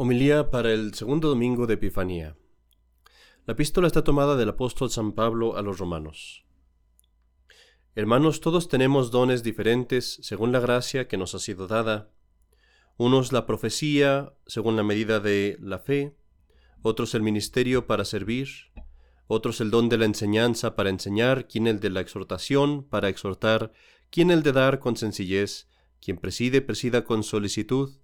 Homilía para el segundo domingo de Epifanía. La epístola está tomada del apóstol San Pablo a los romanos. Hermanos, todos tenemos dones diferentes según la gracia que nos ha sido dada. Unos la profecía según la medida de la fe, otros el ministerio para servir, otros el don de la enseñanza para enseñar, quien el de la exhortación para exhortar, quien el de dar con sencillez, quien preside, presida con solicitud,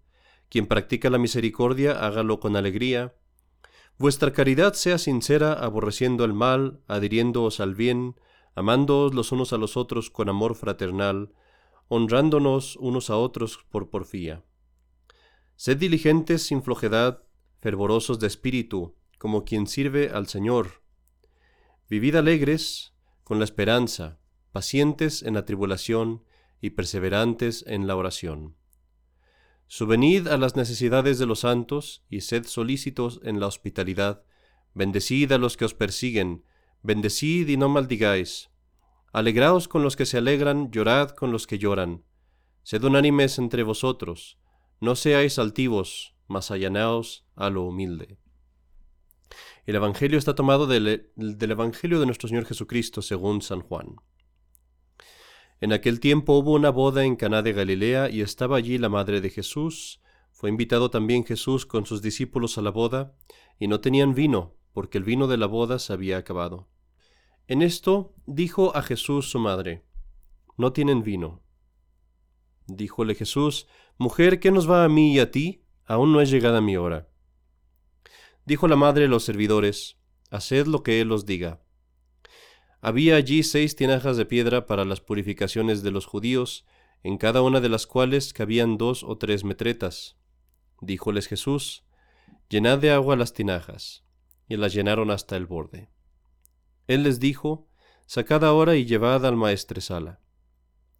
quien practica la misericordia, hágalo con alegría. Vuestra caridad sea sincera, aborreciendo el mal, adhiriéndoos al bien, amándoos los unos a los otros con amor fraternal, honrándonos unos a otros por porfía. Sed diligentes sin flojedad, fervorosos de espíritu, como quien sirve al Señor. Vivid alegres con la esperanza, pacientes en la tribulación y perseverantes en la oración. Subvenid a las necesidades de los santos y sed solícitos en la hospitalidad. Bendecid a los que os persiguen, bendecid y no maldigáis. Alegraos con los que se alegran, llorad con los que lloran. Sed unánimes entre vosotros, no seáis altivos, mas allanaos a lo humilde. El Evangelio está tomado del, del Evangelio de nuestro Señor Jesucristo según San Juan. En aquel tiempo hubo una boda en Caná de Galilea y estaba allí la madre de Jesús. Fue invitado también Jesús con sus discípulos a la boda, y no tenían vino, porque el vino de la boda se había acabado. En esto dijo a Jesús su madre, No tienen vino. Díjole Jesús, Mujer, ¿qué nos va a mí y a ti? Aún no es llegada mi hora. Dijo la madre a los servidores, Haced lo que él os diga. Había allí seis tinajas de piedra para las purificaciones de los judíos, en cada una de las cuales cabían dos o tres metretas. Díjoles Jesús, Llenad de agua las tinajas, y las llenaron hasta el borde. Él les dijo, Sacad ahora y llevad al maestresala.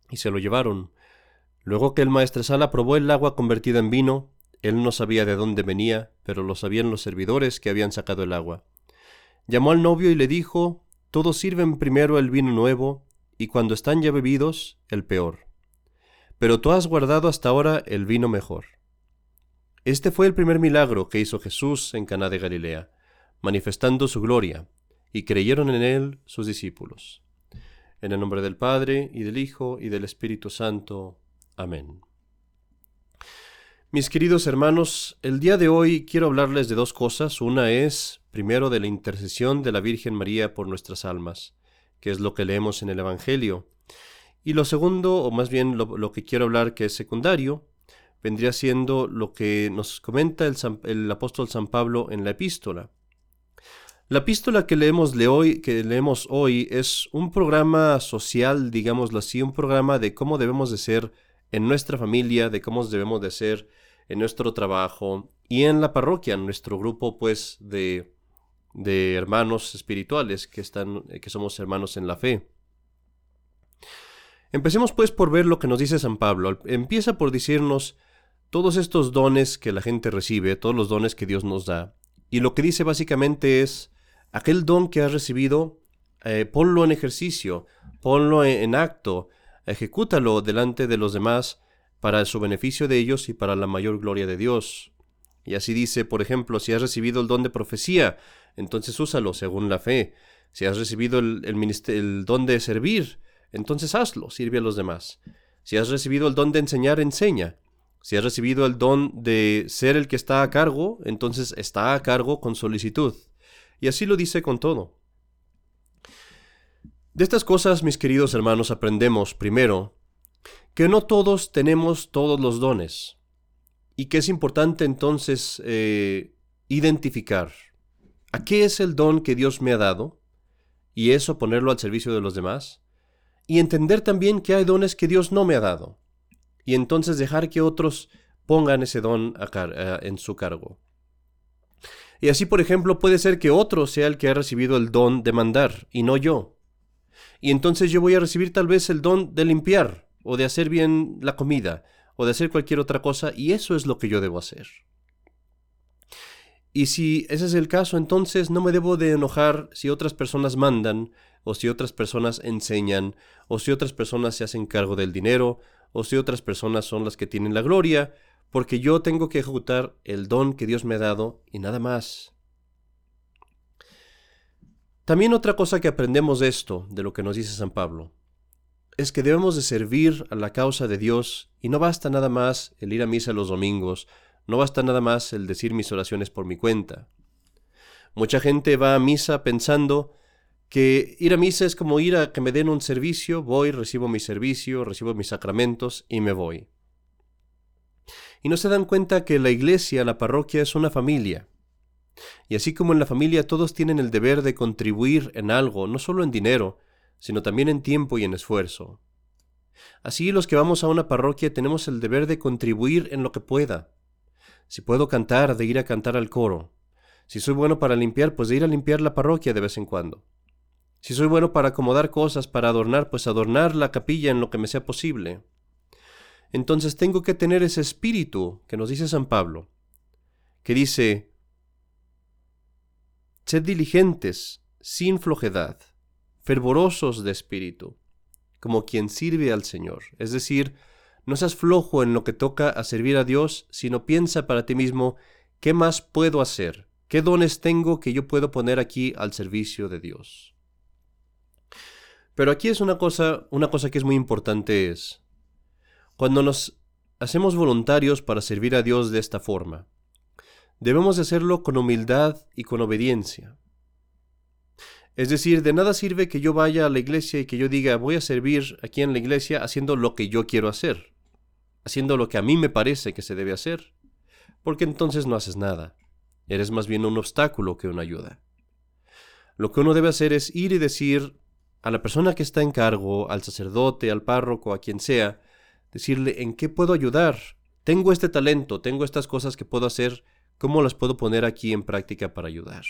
Y se lo llevaron. Luego que el maestresala probó el agua convertida en vino, él no sabía de dónde venía, pero lo sabían los servidores que habían sacado el agua. Llamó al novio y le dijo, todos sirven primero el vino nuevo, y cuando están ya bebidos, el peor. Pero tú has guardado hasta ahora el vino mejor. Este fue el primer milagro que hizo Jesús en Caná de Galilea, manifestando su gloria, y creyeron en él sus discípulos. En el nombre del Padre, y del Hijo, y del Espíritu Santo. Amén. Mis queridos hermanos, el día de hoy quiero hablarles de dos cosas. Una es, primero, de la intercesión de la Virgen María por nuestras almas, que es lo que leemos en el Evangelio. Y lo segundo, o más bien lo, que quiero hablar que es secundario, vendría siendo lo que nos comenta el, apóstol San Pablo en la epístola. La epístola que leemos, hoy, que leemos hoy es un programa social, digámoslo así, un programa de cómo debemos de ser en nuestra familia, de cómo debemos de ser en nuestro trabajo y en la parroquia, en nuestro grupo pues de, de hermanos espirituales que, están, que somos hermanos en la fe. Empecemos pues por ver lo que nos dice San Pablo. Empieza por decirnos todos estos dones que la gente recibe, todos los dones que Dios nos da. Y lo que dice básicamente es, aquel don que has recibido, eh, ponlo en ejercicio, ponlo en acto, ejecútalo delante de los demás para su beneficio de ellos y para la mayor gloria de Dios. Y así dice, por ejemplo, si has recibido el don de profecía, entonces úsalo según la fe. Si has recibido el, don de servir, entonces hazlo, sirve a los demás. Si has recibido el don de enseñar, enseña. Si has recibido el don de ser el que está a cargo, entonces está a cargo con solicitud. Y así lo dice con todo. De estas cosas, mis queridos hermanos, aprendemos, primero, que no todos tenemos todos los dones y que es importante entonces eh, identificar a qué es el don que Dios me ha dado y eso ponerlo al servicio de los demás y entender también que hay dones que Dios no me ha dado y entonces dejar que otros pongan ese don en su cargo. Y así, por ejemplo, puede ser que otro sea el que ha recibido el don de mandar y no yo. Y entonces yo voy a recibir tal vez el don de limpiar o de hacer bien la comida, o de hacer cualquier otra cosa, y eso es lo que yo debo hacer. Y si ese es el caso, entonces no me debo de enojar si otras personas mandan, o si otras personas enseñan, o si otras personas se hacen cargo del dinero, o si otras personas son las que tienen la gloria, porque yo tengo que ejecutar el don que Dios me ha dado y nada más. También otra cosa que aprendemos de esto, de lo que nos dice San Pablo, es que debemos de servir a la causa de Dios y no basta nada más el ir a misa los domingos, no basta nada más el decir mis oraciones por mi cuenta. Mucha gente va a misa pensando que ir a misa es como ir a que me den un servicio, voy, recibo mi servicio, recibo mis sacramentos y me voy. Y no se dan cuenta que la iglesia, la parroquia es una familia. Y así como en la familia todos tienen el deber de contribuir en algo, no solo en dinero, sino también en tiempo y en esfuerzo. Así los que vamos a una parroquia tenemos el deber de contribuir en lo que pueda. Si puedo cantar, de ir a cantar al coro. Si soy bueno para limpiar, pues de ir a limpiar la parroquia de vez en cuando. Si soy bueno para acomodar cosas, para adornar, pues adornar la capilla en lo que me sea posible. Entonces tengo que tener ese espíritu que nos dice San Pablo, que dice, sed diligentes, sin flojedad, fervorosos de espíritu, como quien sirve al Señor. Es decir, no seas flojo en lo que toca a servir a Dios, sino piensa para ti mismo, ¿qué más puedo hacer? ¿Qué dones tengo que yo puedo poner aquí al servicio de Dios? Pero aquí es una cosa, una cosa que es muy importante es, cuando nos hacemos voluntarios para servir a Dios de esta forma, debemos de hacerlo con humildad y con obediencia. Es decir, de nada sirve que yo vaya a la iglesia y que yo diga voy a servir aquí en la iglesia haciendo lo que yo quiero hacer, haciendo lo que a mí me parece que se debe hacer, porque entonces no haces nada. Eres más bien un obstáculo que una ayuda. Lo que uno debe hacer es ir y decir a la persona que está en cargo, al sacerdote, al párroco, a quien sea, decirle en qué puedo ayudar. Tengo este talento, tengo estas cosas que puedo hacer, ¿cómo las puedo poner aquí en práctica para ayudar?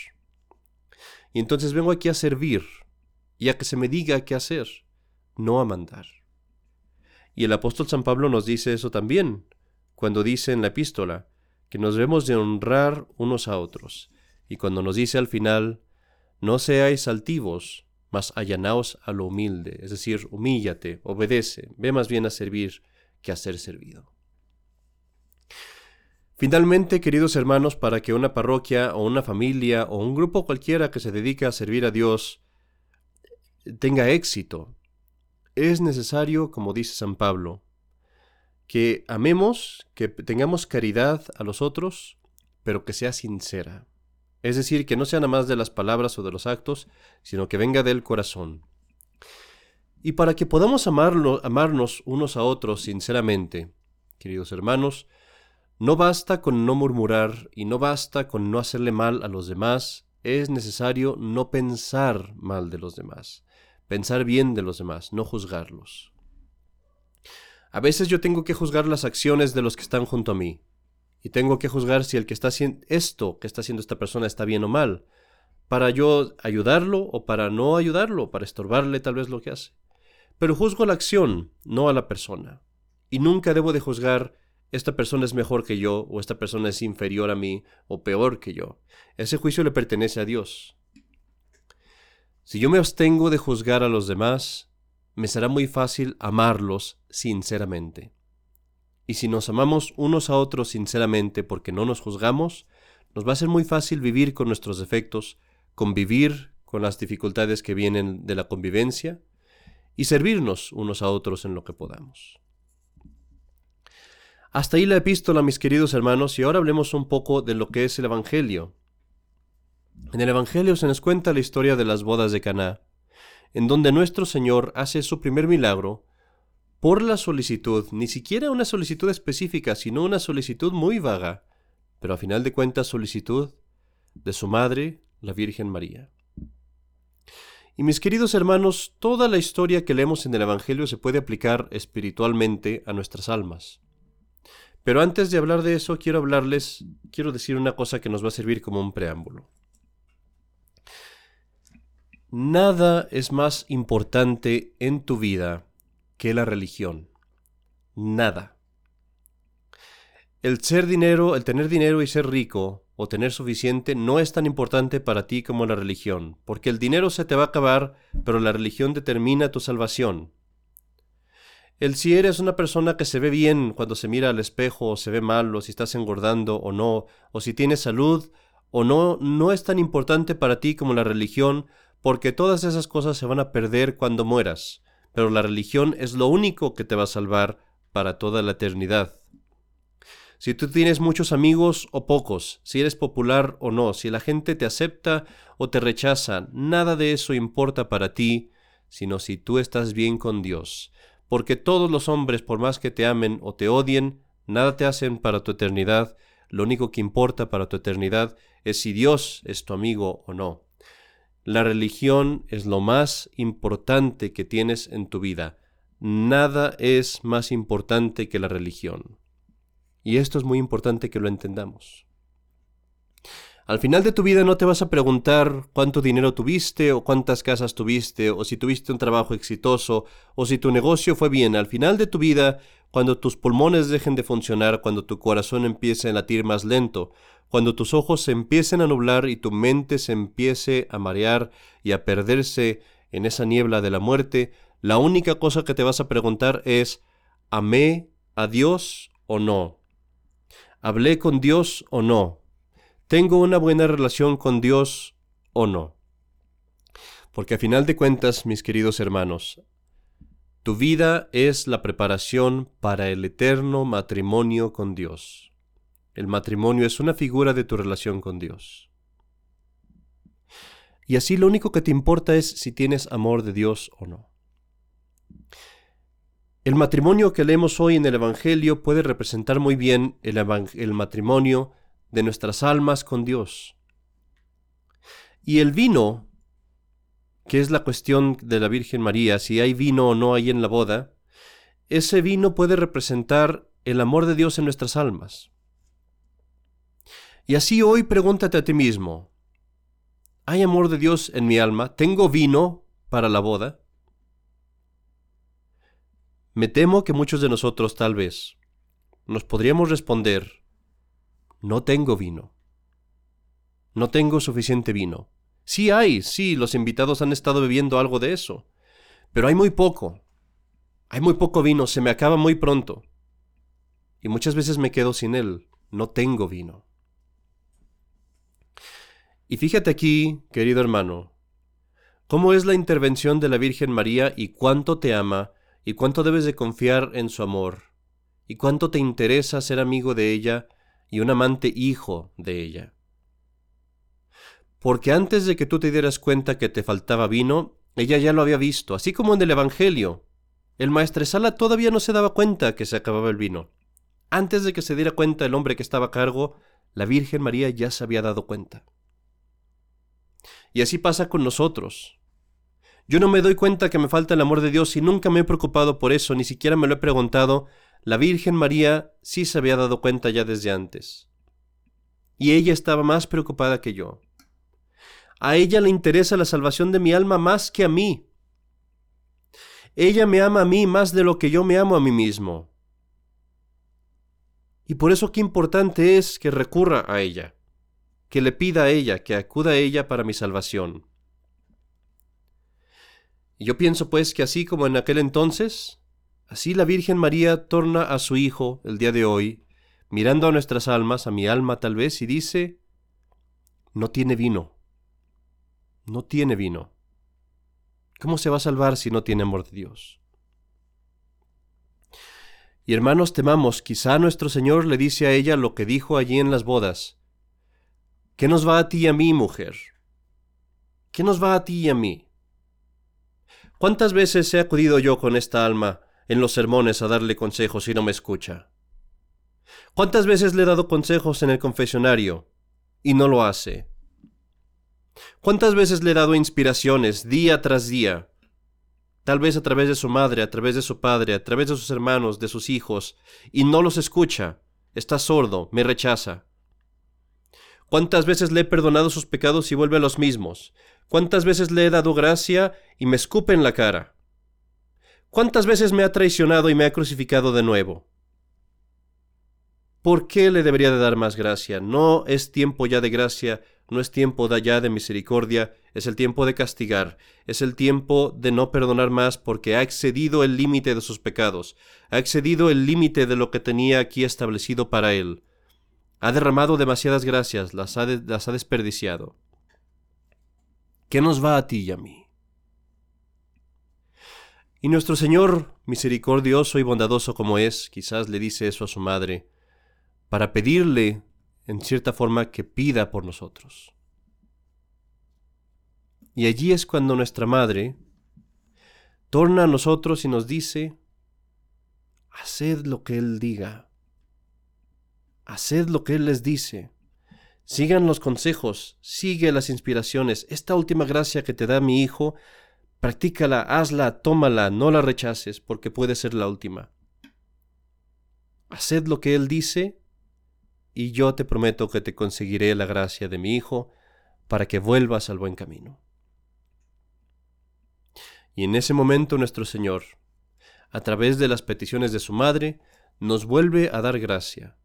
Y entonces vengo aquí a servir y a que se me diga qué hacer, no a mandar. Y el apóstol San Pablo nos dice eso también, cuando dice en la epístola que nos debemos de honrar unos a otros, y cuando nos dice al final, no seáis altivos, mas allanaos a lo humilde, es decir, humíllate, obedece, ve más bien a servir que a ser servido. Finalmente, queridos hermanos, para que una parroquia o una familia o un grupo cualquiera que se dedique a servir a Dios tenga éxito, es necesario, como dice San Pablo, que amemos, que tengamos caridad a los otros, pero que sea sincera. Es decir, que no sea nada más de las palabras o de los actos, sino que venga del corazón. Y para que podamos amarnos unos a otros sinceramente, queridos hermanos, no basta con no murmurar y no basta con no hacerle mal a los demás, es necesario no pensar mal de los demás, pensar bien de los demás, no juzgarlos. A veces yo tengo que juzgar las acciones de los que están junto a mí, y tengo que juzgar si el que está haciendo esto que está haciendo esta persona está bien o mal, para yo ayudarlo o para no ayudarlo, para estorbarle tal vez lo que hace. Pero juzgo la acción, no a la persona. Y nunca debo de juzgar esta persona es mejor que yo, o esta persona es inferior a mí, o peor que yo. Ese juicio le pertenece a Dios. Si yo me abstengo de juzgar a los demás, me será muy fácil amarlos sinceramente. Y si nos amamos unos a otros sinceramente porque no nos juzgamos, nos va a ser muy fácil vivir con nuestros defectos, convivir con las dificultades que vienen de la convivencia y servirnos unos a otros en lo que podamos. Hasta ahí la epístola, mis queridos hermanos, y ahora hablemos un poco de lo que es el Evangelio. En el Evangelio se nos cuenta la historia de las bodas de Caná, en donde nuestro Señor hace su primer milagro por la solicitud, ni siquiera una solicitud específica, sino una solicitud muy vaga, pero a final de cuentas solicitud de su madre, la Virgen María. Y mis queridos hermanos, toda la historia que leemos en el Evangelio se puede aplicar espiritualmente a nuestras almas. Pero antes de hablar de eso, quiero hablarles, quiero decir una cosa que nos va a servir como un preámbulo. Nada es más importante en tu vida que la religión. Nada. El ser dinero, el tener dinero y ser rico o tener suficiente no es tan importante para ti como la religión, porque el dinero se te va a acabar, pero la religión determina tu salvación. El si eres una persona que se ve bien cuando se mira al espejo o se ve mal, o si estás engordando o no, o si tienes salud o no, no es tan importante para ti como la religión, porque todas esas cosas se van a perder cuando mueras, pero la religión es lo único que te va a salvar para toda la eternidad. Si tú tienes muchos amigos o pocos, si eres popular o no, si la gente te acepta o te rechaza, nada de eso importa para ti, sino si tú estás bien con Dios. Porque todos los hombres, por más que te amen o te odien, nada te hacen para tu eternidad, lo único que importa para tu eternidad es si Dios es tu amigo o no. La religión es lo más importante que tienes en tu vida. Nada es más importante que la religión. Y esto es muy importante que lo entendamos. Al final de tu vida no te vas a preguntar cuánto dinero tuviste o cuántas casas tuviste o si tuviste un trabajo exitoso o si tu negocio fue bien. Al final de tu vida, cuando tus pulmones dejen de funcionar, cuando tu corazón empiece a latir más lento, cuando tus ojos se empiecen a nublar y tu mente se empiece a marear y a perderse en esa niebla de la muerte, la única cosa que te vas a preguntar es, ¿amé a Dios o no? ¿Hablé con Dios o no? ¿Tengo una buena relación con Dios o no? Porque a final de cuentas, mis queridos hermanos, tu vida es la preparación para el eterno matrimonio con Dios. El matrimonio es una figura de tu relación con Dios. Y así lo único que te importa es si tienes amor de Dios o no. El matrimonio que leemos hoy en el Evangelio puede representar muy bien el, el, matrimonio de nuestras almas con Dios. Y el vino, que es la cuestión de la Virgen María, si hay vino o no hay en la boda, ese vino puede representar el amor de Dios en nuestras almas. Y así hoy pregúntate a ti mismo, ¿hay amor de Dios en mi alma? ¿Tengo vino para la boda? Me temo que muchos de nosotros tal vez nos podríamos responder, no tengo vino. No tengo suficiente vino. Sí hay, sí, los invitados han estado bebiendo algo de eso, pero hay muy poco. Hay muy poco vino, se me acaba muy pronto. Y muchas veces me quedo sin él, no tengo vino. Y fíjate aquí, querido hermano, cómo es la intervención de la Virgen María y cuánto te ama y cuánto debes de confiar en su amor, y cuánto te interesa ser amigo de ella y un amante hijo de ella. Porque antes de que tú te dieras cuenta que te faltaba vino, ella ya lo había visto, así como en el Evangelio. El maestresala todavía no se daba cuenta que se acababa el vino. Antes de que se diera cuenta el hombre que estaba a cargo, la Virgen María ya se había dado cuenta. Y así pasa con nosotros. Yo no me doy cuenta que me falta el amor de Dios y nunca me he preocupado por eso, ni siquiera me lo he preguntado. La Virgen María sí se había dado cuenta ya desde antes. Y ella estaba más preocupada que yo. A ella le interesa la salvación de mi alma más que a mí. Ella me ama a mí más de lo que yo me amo a mí mismo. Y por eso qué importante es que recurra a ella, que le pida a ella, que acuda a ella para mi salvación. Y yo pienso pues que así como en aquel entonces, así la Virgen María torna a su Hijo el día de hoy, mirando a nuestras almas, a mi alma tal vez, y dice, no tiene vino, no tiene vino. ¿Cómo se va a salvar si no tiene amor de Dios? Y hermanos, temamos, quizá nuestro Señor le dice a ella lo que dijo allí en las bodas. ¿Qué nos va a ti y a mí, mujer? ¿Qué nos va a ti y a mí? ¿Cuántas veces he acudido yo con esta alma en los sermones a darle consejos y no me escucha? ¿Cuántas veces le he dado consejos en el confesionario y no lo hace? ¿Cuántas veces le he dado inspiraciones día tras día? Tal vez a través de su madre, a través de su padre, a través de sus hermanos, de sus hijos, y no los escucha, está sordo, me rechaza. ¿Cuántas veces le he perdonado sus pecados y vuelve a los mismos? ¿Cuántas veces le he dado gracia y me escupe en la cara? ¿Cuántas veces me ha traicionado y me ha crucificado de nuevo? ¿Por qué le debería de dar más gracia? ¿No es tiempo ya de gracia no es tiempo de allá de misericordia, es el tiempo de castigar, es el tiempo de no perdonar más porque ha excedido el límite de sus pecados, ha excedido el límite de lo que tenía aquí establecido para él. Ha derramado demasiadas gracias, las ha, las ha desperdiciado. ¿Qué nos va a ti y a mí? Y nuestro Señor, misericordioso y bondadoso como es, quizás le dice eso a su madre, para pedirle, en cierta forma, que pida por nosotros. Y allí es cuando nuestra madre torna a nosotros y nos dice, haced lo que Él diga, haced lo que Él les dice, sigan los consejos, sigue las inspiraciones, esta última gracia que te da mi Hijo, practícala, hazla, tómala, no la rechaces, porque puede ser la última. Haced lo que Él dice y yo te prometo que te conseguiré la gracia de mi Hijo para que vuelvas al buen camino. Y en ese momento nuestro Señor, a través de las peticiones de su Madre, nos vuelve a dar gracia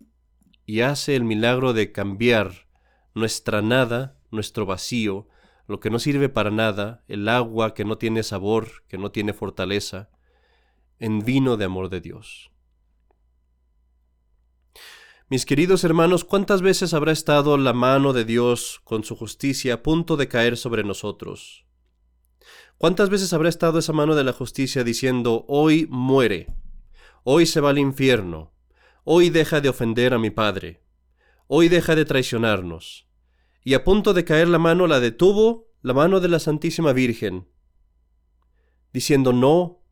y hace el milagro de cambiar nuestra nada, nuestro vacío, lo que no sirve para nada, el agua que no tiene sabor, que no tiene fortaleza, en vino de amor de Dios. Mis queridos hermanos, ¿cuántas veces habrá estado la mano de Dios con su justicia a punto de caer sobre nosotros? ¿Cuántas veces habrá estado esa mano de la justicia diciendo, hoy muere, hoy se va al infierno, hoy deja de ofender a mi Padre, hoy deja de traicionarnos? Y a punto de caer la mano la detuvo la mano de la Santísima Virgen, diciendo, no,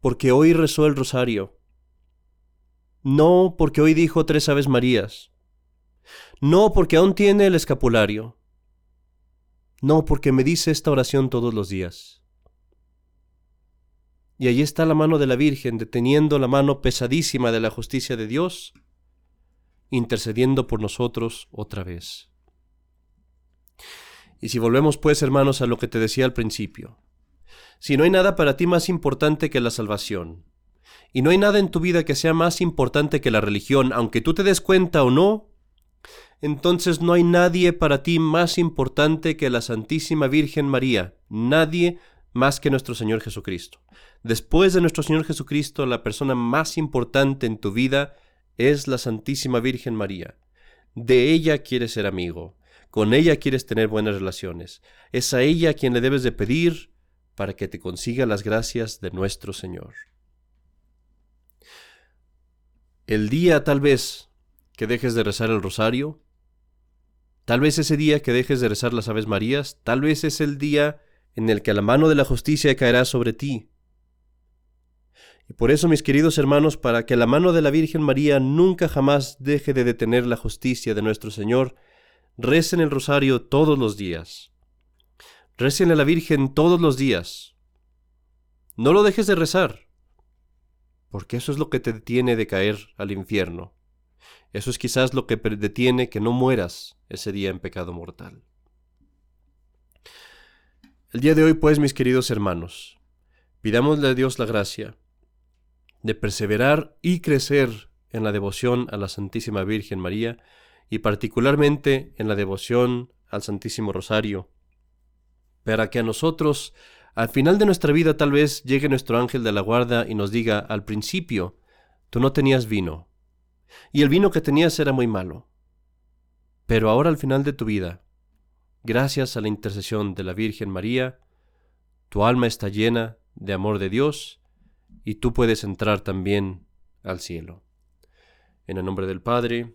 porque hoy rezó el rosario no porque hoy dijo tres Aves Marías. No porque aún tiene el escapulario. No porque me dice esta oración todos los días. Y allí está la mano de la Virgen deteniendo la mano pesadísima de la justicia de Dios, intercediendo por nosotros otra vez. Y si volvemos pues, hermanos, a lo que te decía al principio, si no hay nada para ti más importante que la salvación, y no hay nada en tu vida que sea más importante que la religión, aunque tú te des cuenta o no, entonces no hay nadie para ti más importante que la Santísima Virgen María, nadie más que nuestro Señor Jesucristo. Después de nuestro Señor Jesucristo, la persona más importante en tu vida es la Santísima Virgen María. De ella quieres ser amigo, con ella quieres tener buenas relaciones. Es a ella quien le debes de pedir para que te consiga las gracias de nuestro Señor. El día tal vez que dejes de rezar el rosario, tal vez ese día que dejes de rezar las Aves Marías, tal vez es el día en el que la mano de la justicia caerá sobre ti. Y por eso, mis queridos hermanos, para que la mano de la Virgen María nunca jamás deje de detener la justicia de nuestro Señor, recen el rosario todos los días. Recen a la Virgen todos los días. No lo dejes de rezar porque eso es lo que te detiene de caer al infierno. Eso es quizás lo que detiene que no mueras ese día en pecado mortal. El día de hoy, pues, mis queridos hermanos, pidámosle a Dios la gracia de perseverar y crecer en la devoción a la Santísima Virgen María y particularmente en la devoción al Santísimo Rosario, para que a nosotros al final de nuestra vida tal vez llegue nuestro ángel de la guarda y nos diga, al principio, tú no tenías vino, y el vino que tenías era muy malo. Pero ahora al final de tu vida, gracias a la intercesión de la Virgen María, tu alma está llena de amor de Dios y tú puedes entrar también al cielo. En el nombre del Padre,